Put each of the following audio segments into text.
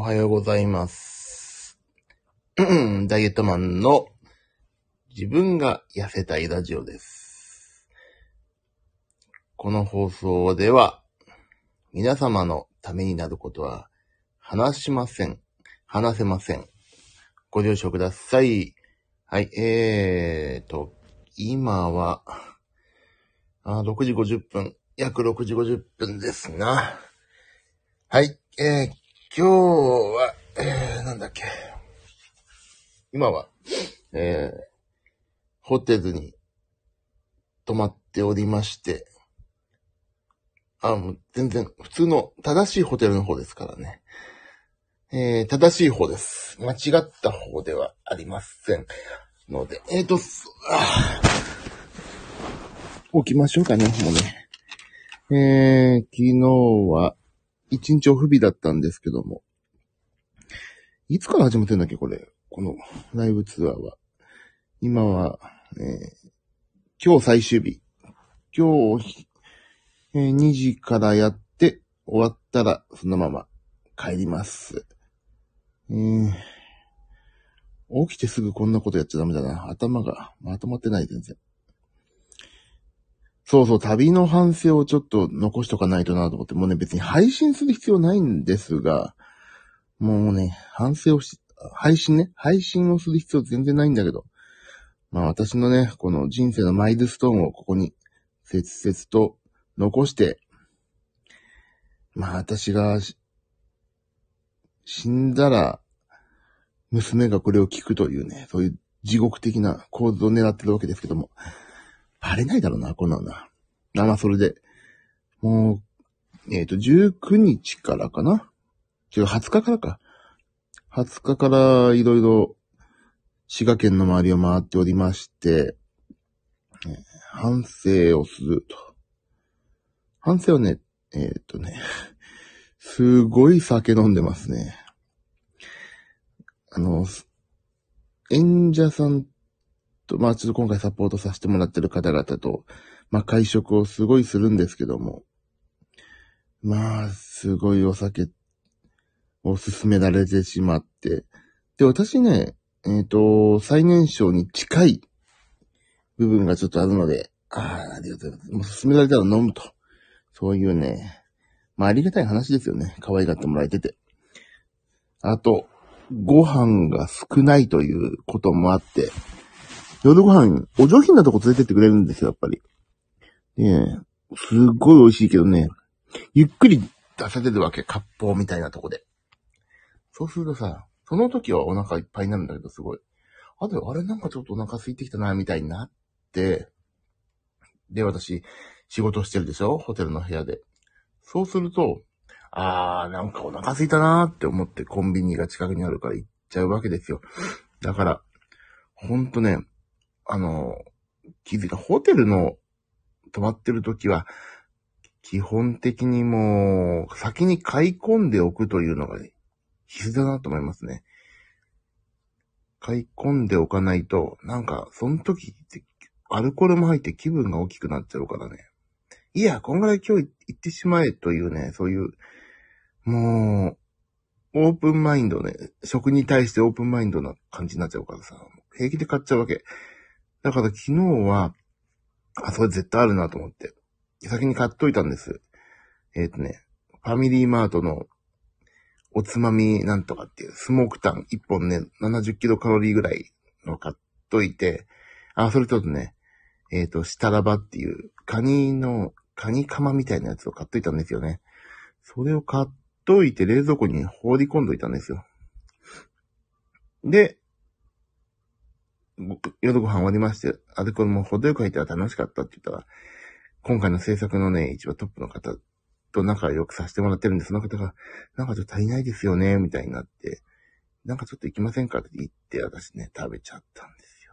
おはようございます。ダイエットマンの自分が痩せたいラジオです。この放送では皆様のためになることは話しません。話せません。ご了承ください。はい、えーと、今は、あ6時50分、約6時50分ですな。はい、えー、今日は、えー、なんだっけ。今は、えー、ホテルに泊まっておりまして、あ、もう全然、普通の正しいホテルの方ですからね。えー、正しい方です。間違った方ではありません。ので、えーと、すあー起きましょうかね、もうね。えー、昨日は、一日オフ日だったんですけども。いつから始めてんだっけ、これ？このライブツアーは。今は、えー今日最終日。今日、えー2時からやって、終わったらそのまま帰ります。えー起きてすぐこんなことやっちゃダメだな。頭がまとまってない、全然。そうそう、旅の反省をちょっと残しとかないとなと思って、もうね、別に配信する必要ないんですが、もうね、反省をし、配信ね、配信をする必要全然ないんだけど、まあ私のね、この人生のマイルストーンをここに、切々と残して、まあ私が死んだら、娘がこれを聞くというね、そういう地獄的な構図を狙ってるわけですけども、バレないだろうな、こんなのな。あ、まあ、それで、もう、えっ、と、19日からかな？違う、20日からか。20日からいろいろ、滋賀県の周りを回っておりまして、えー反省をすると。反省はね、えっ、とね、すごい酒飲んでますね。あの、演者さんと、まあちょっと今回サポートさせてもらってる方々と、まあ会食をすごいするんですけども、まあ、すごいお酒を勧められてしまって、で、私ね、えっ、と、最年少に近い部分がちょっとあるので、ああ、ありがとうございます。もう勧められたら飲むと。そういうね、まあありがたい話ですよね。可愛がってもらえてて。あと、ご飯が少ないということもあって、夜ご飯、お上品なとこ連れてってくれるんですよ、やっぱり。ねえ、すっごい美味しいけどね、ゆっくり出されるわけ、割烹みたいなとこで。そうするとさ、その時はお腹いっぱいになるんだけど、すごい。あと、あれなんかちょっとお腹空いてきたな、みたいになって、で、私、仕事してるでしょ？ホテルの部屋で。そうすると、あー、なんかお腹空いたなーって思ってコンビニが近くにあるから行っちゃうわけですよ。だから、ほんとね、あの、気づいた。ホテルの泊まってる時は、基本的にもう、先に買い込んでおくというのが、ね、必須だなと思いますね。買い込んでおかないと、なんか、その時って、アルコールも入って気分が大きくなっちゃうからね。いや、こんぐらい今日行ってしまえというね、そういう、もう、オープンマインドね、食に対してオープンマインドな感じになっちゃうからさ、平気で買っちゃうわけ。だから昨日は、あ、それ絶対あるなと思って、先に買っといたんです。えっ、とね、ファミリーマートのおつまみなんとかっていうスモークタン1本ね、70キロカロリーぐらいの買っといて、あ、それとね、えっ、と、シタラバっていうカニの、カニカマみたいなやつを買っといたんですよね。それを買っといて冷蔵庫に放り込んどいたんですよ。で、夜ご飯終わりまして、アルコールも程よく入ったら楽しかったって言ったら、今回の制作のね、一番トップの方と仲良くさせてもらってるんで、その方が、なんかちょっと足りないですよね、みたいになって、なんかちょっと行きませんかって言って、私ね、食べちゃったんですよ。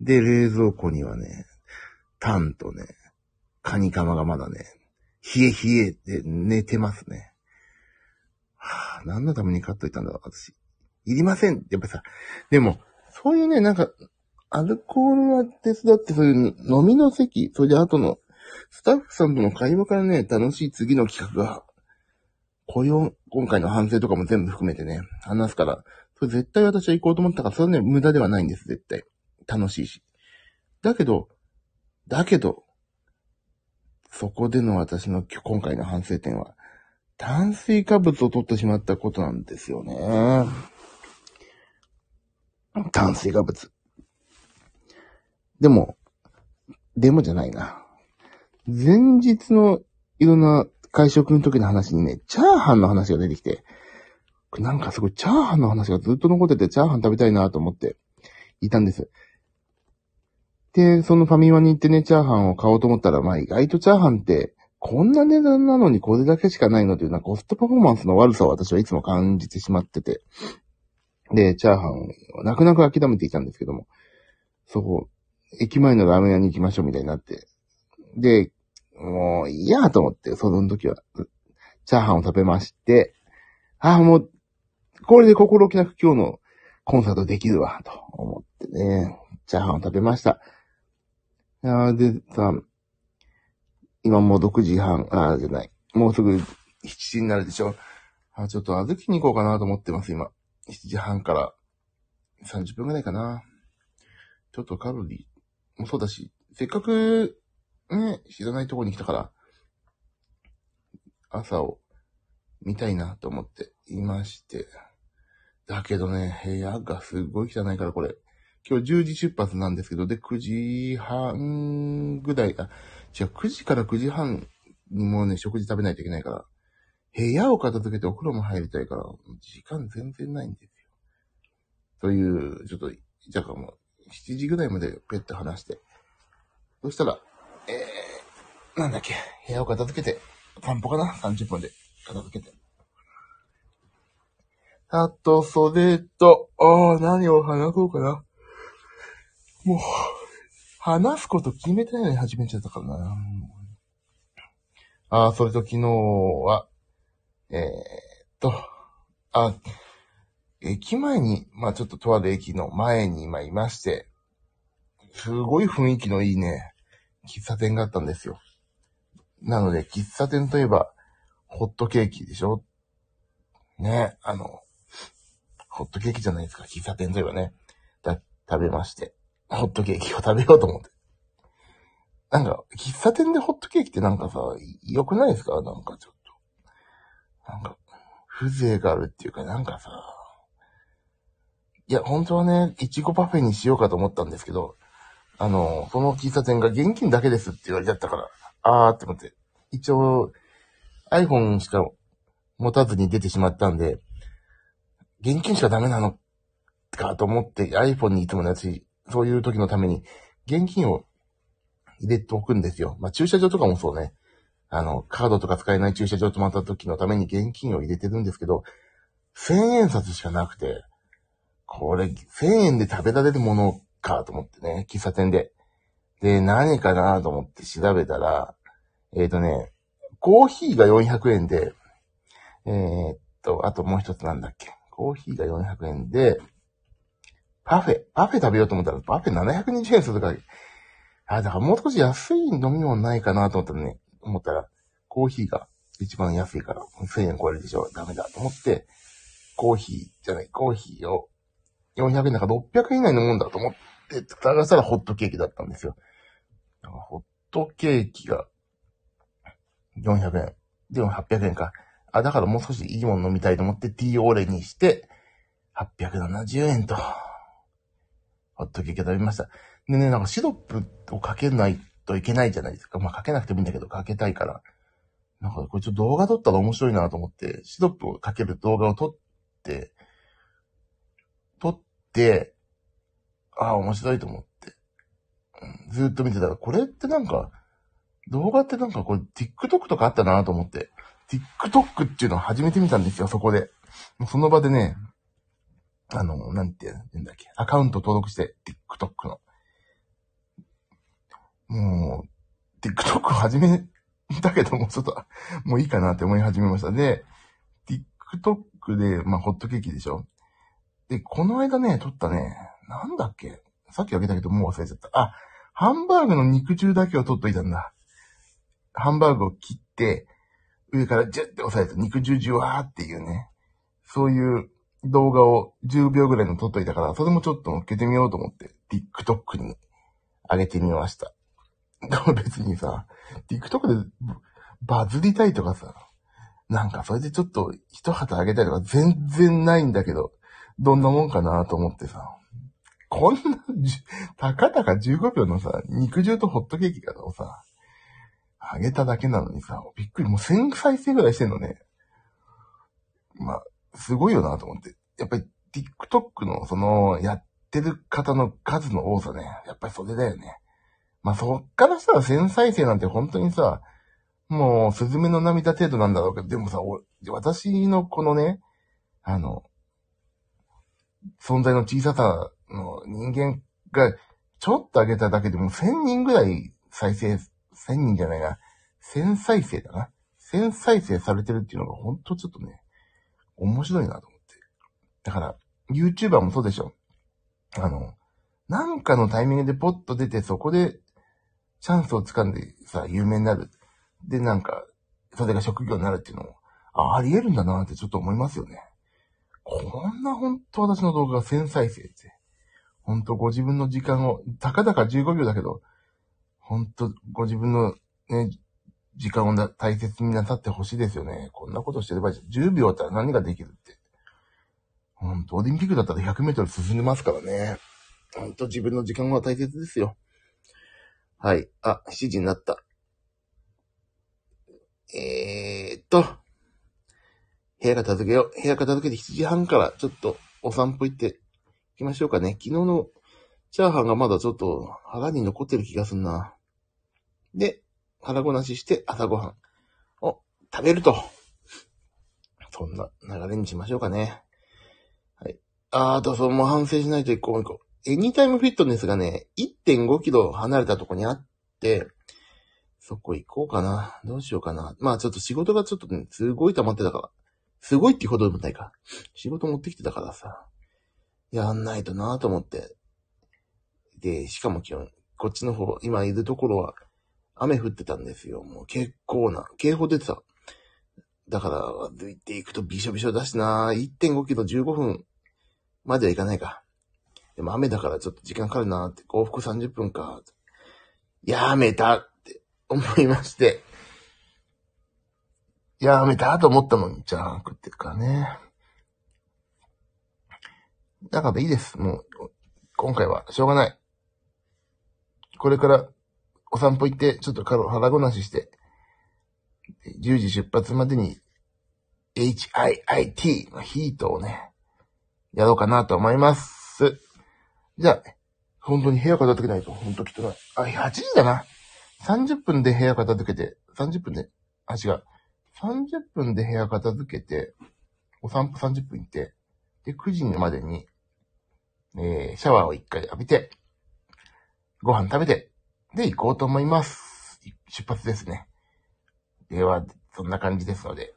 で、冷蔵庫にはね、タンとね、カニカマがまだね、冷え冷えで寝てますね。はぁ、何のために買っといたんだろう、私。いりません。やっぱさ、でも、そういうね、なんか、アルコールは手伝って、そういう飲みの席、それで後の、スタッフさんとの会話からね、楽しい次の企画がこういう、今回の反省とかも全部含めてね、話すから、それ絶対私は行こうと思ったから、それはね、無駄ではないんです、絶対。楽しいし。だけど、だけど、そこでの私の今回の反省点は、炭水化物を取ってしまったことなんですよね。炭水化物。でも、でもじゃないな。前日のいろんな会食の時の話にね、チャーハンの話が出てきて、なんかすごいチャーハンの話がずっと残ってて、チャーハン食べたいなと思っていたんです。で、そのファミマに行ってね、チャーハンを買おうと思ったら、まあ意外とチャーハンって、こんな値段なのにこれだけしかないのというのはコストパフォーマンスの悪さを私はいつも感じてしまってて。で、チャーハンを泣く泣く諦めていたんですけども、そこ、駅前のラーメン屋に行きましょうみたいになって。で、もういやと思って、その時は、チャーハンを食べまして、ああ、もう、これで心置きなく今日のコンサートできるわ、と思ってね、チャーハンを食べました。いやでさ、今もう6時半、ああ、じゃない。もうすぐ7時になるでしょ。あちょっと預けに行こうかなと思ってます、今。7時半から30分くらいかな。ちょっとカロリーもそうだし、せっかく、ね、知らないとこに来たから、朝を見たいなと思っていまして。だけどね、部屋がすごい汚いからこれ。今日10時出発なんですけど、で、9時半ぐらい、あ、違う、9時から9時半にもうね、食事食べないといけないから、部屋を片付けてお風呂も入りたいから、時間全然ないんですよ。という、ちょっと、じゃあもう、7時ぐらいまでペット話して。そしたら、えー、なんだっけ、部屋を片付けて、散歩かな ?30 分で片付けて。あと、それと、ああ、何を話そうかな？もう、話すこと決めてないのに始めちゃったからな。ああ、それと昨日は、えー、っと、あ、駅前に、まあちょっととある駅の前に今いまして、すごい雰囲気のいいね、喫茶店があったんですよ。なので、喫茶店といえば、ホットケーキでしょ？ね、あの、ホットケーキじゃないですか、喫茶店といえばね。だ、食べまして。ホットケーキを食べようと思って。なんか、喫茶店でホットケーキってなんかさ、良くないですか？なんかちょっと。なんか、風情があるっていうか、なんかさ、いや、本当はね、いちごパフェにしようかと思ったんですけど、あの、その喫茶店が現金だけですって言われちゃったから、あーって思って。一応、iPhone しか持たずに出てしまったんで、現金しかダメなのかと思って iPhone にいつものやつ、そういう時のために現金を入れておくんですよ。まあ、駐車場とかもそうね。あの、カードとか使えない駐車場止まった時のために現金を入れてるんですけど、千円札しかなくて、これ、千円で食べられるものかと思ってね、喫茶店で。で、何かなと思って調べたら、えっ、ー、とね、コーヒーが400円で、えー、っと、あともう一つなんだっけ。コーヒーが400円で、パフェ、パフェ食べようと思ったら、パフェ720円するから、あ、だからもう少し安い飲み物ないかなと思ったらね、思ったら、コーヒーが一番安いから、1000円超えるでしょ、ダメだと思って、コーヒーじゃない、コーヒーを400円だから600円以内のもんだと思って探したらホットケーキだったんですよ。だからホットケーキが400円。でも800円か。あ、だからもう少しいいもの飲みたいと思ってティーオーレにして、870円と、ホットケーキ食べました。でね、なんかシロップをかけないといけないじゃないですか。まあかけなくてもいいんだけど、かけたいから。なんかこれちょっと動画撮ったら面白いなと思って、シロップをかける動画を撮って、撮って、ああ、面白いと思って、うん、ずっと見てたら、これってなんか、動画ってなんかこれ TikTok とかあったなと思って、TikTok っていうのを初めて見たんですよ、そこで。その場でね、あの、なんて言うんだっけ、アカウント登録して、TikTok の。もう、TikTok 始めたけども、ちょっと、もういいかなって思い始めました。で、TikTok で、まあ、ホットケーキでしょで、この間ね、撮ったね、なんだっけ？さっきあげたけどもう忘れちゃった。あ、ハンバーグの肉汁だけを撮っといたんだ。ハンバーグを切って、上からジュッて押さえて肉汁じゅわーっていうね、そういう動画を10秒ぐらいの撮っといたから、それもちょっと乗っけてみようと思って、TikTok に上げてみました。で も別にさ、TikTok でバズりたいとかさ、なんかそれでちょっと一旗あげたいとか全然ないんだけど、どんなもんかなと思ってさ。こんな、たかたか15秒のさ、肉汁とホットケーキがさ、あげただけなのにさ、びっくり、もう1000再生ぐらいしてんのね。まあ、すごいよなと思って。やっぱり TikTok のその、やってる方の数の多さね。やっぱりそれだよね。まあそっからさ、1000再生なんて本当にさ、もう、スズメの涙程度なんだろうけど、でもさ、私のこのね、あの、存在の小ささの人間が、ちょっと上げただけでも1000人ぐらい再生、1000人じゃないな、1000再生だな。1000再生されてるっていうのがほんとちょっとね、面白いなと思って。だから、YouTuber もそうでしょ。あの、なんかのタイミングでポッと出て、そこでチャンスを掴んでさ、有名になる。で、なんか、それが職業になるっていうのも、あ、あり得るんだなってちょっと思いますよね。こんな本当私の動画が1000再生って。本当ご自分の時間を、たかだか15秒だけど、本当ご自分のね、時間を大切になさってほしいですよね。こんなことしてれば10秒だったら何ができるって。本当オリンピックだったら100メートル進んでますからね。本当自分の時間は大切ですよ。はい。あ、7時になった。えー、っと、部屋片付けよう。部屋片付けて7時半からちょっとお散歩行って行きましょうかね。昨日のチャーハンがまだちょっと腹に残ってる気がすんな。で、腹ごなしして朝ごはんを食べると。そんな流れにしましょうかね。はい。あー、とそう、もう反省しないと一個も一個。エニタイムフィットネスがね、1.5キロ離れたとこにあって、そこ行こうかな。どうしようかな。まあちょっと仕事がちょっとね、すごい溜まってたから。すごいってほどでもないか。仕事持ってきてたからさ。やんないとなと思って。で、しかも今日、こっちの方、今いるところは、雨降ってたんですよ。もう結構な、警報出てた。だから、歩いていくとびしょびしょだしな1.5キロ15分まではいかないか。でも雨だからちょっと時間かかるなって、往復30分か。やめたって思いまして。やめたと思ったのに、じゃあ食ってるかね。だからいいです。もう、今回はしょうがない。これからお散歩行って、ちょっと腹ごなしして、10時出発までに HIIT のヒートをね、やろうかなと思います。じゃあ、本当に部屋片付けないと、本当きっとない。あ、8時だな。30分で部屋片付けて、30分で、あ、違う。30分で部屋片付けて、お散歩30分行って、で、9時までに、えー、シャワーを1回浴びて、ご飯食べて、で、行こうと思います。出発ですね。では、そんな感じですので。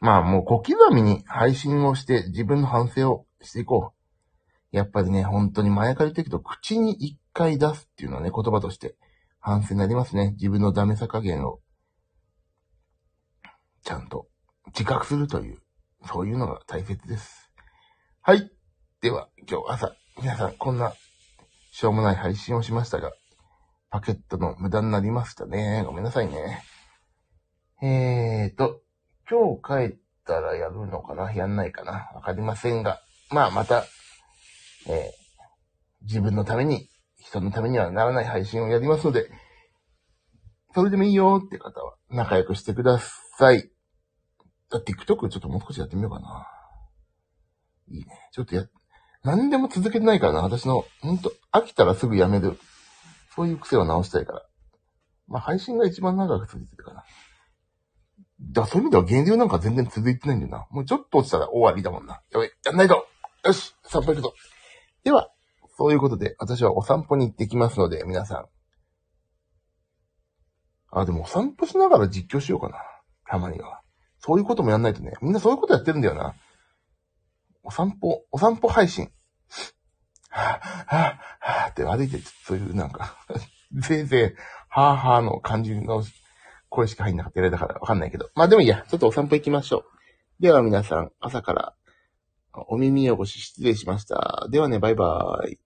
まあもう小刻みに配信をして自分の反省をしていこう。やっぱりね、本当に前から言っていくと口に一回出すっていうのはね、言葉として反省になりますね。自分のダメさ加減をちゃんと自覚するという、そういうのが大切です。はい。では、今日朝、皆さんこんなしょうもない配信をしましたが、パケットの無駄になりましたね。ごめんなさいね。えーと、今日帰ったらやるのかな？やんないかな？わかりませんが。まあ、また、えー、自分のために、人のためにはならない配信をやりますので、それでもいいよって方は仲良くしてください。だって TikTok ちょっともう少しやってみようかな。いいね。ちょっとや、何でも続けてないからな。私の、ほんと、飽きたらすぐやめるそういう癖を直したいから。まあ、配信が一番長く続いてるかな。だそういう意味では減量なんか全然続いてないんだよな。もうちょっと落ちたら終わりだもんな。やべ、やんないとよし散歩行くぞでは、そういうことで、私はお散歩に行ってきますので、皆さん。あ、でもお散歩しながら実況しようかな。たまには。そういうこともやんないとね。みんなそういうことやってるんだよな。お散歩、お散歩配信。はぁ、はぁ、はぁって歩いて、そういうなんか ぜいぜい、はぁはぁの感じの声しか入んなかったやりだたからわかんないけど。まあでもいいや、ちょっとお散歩行きましょう。では皆さん、朝からお耳汚し失礼しました。ではね、バイバイ。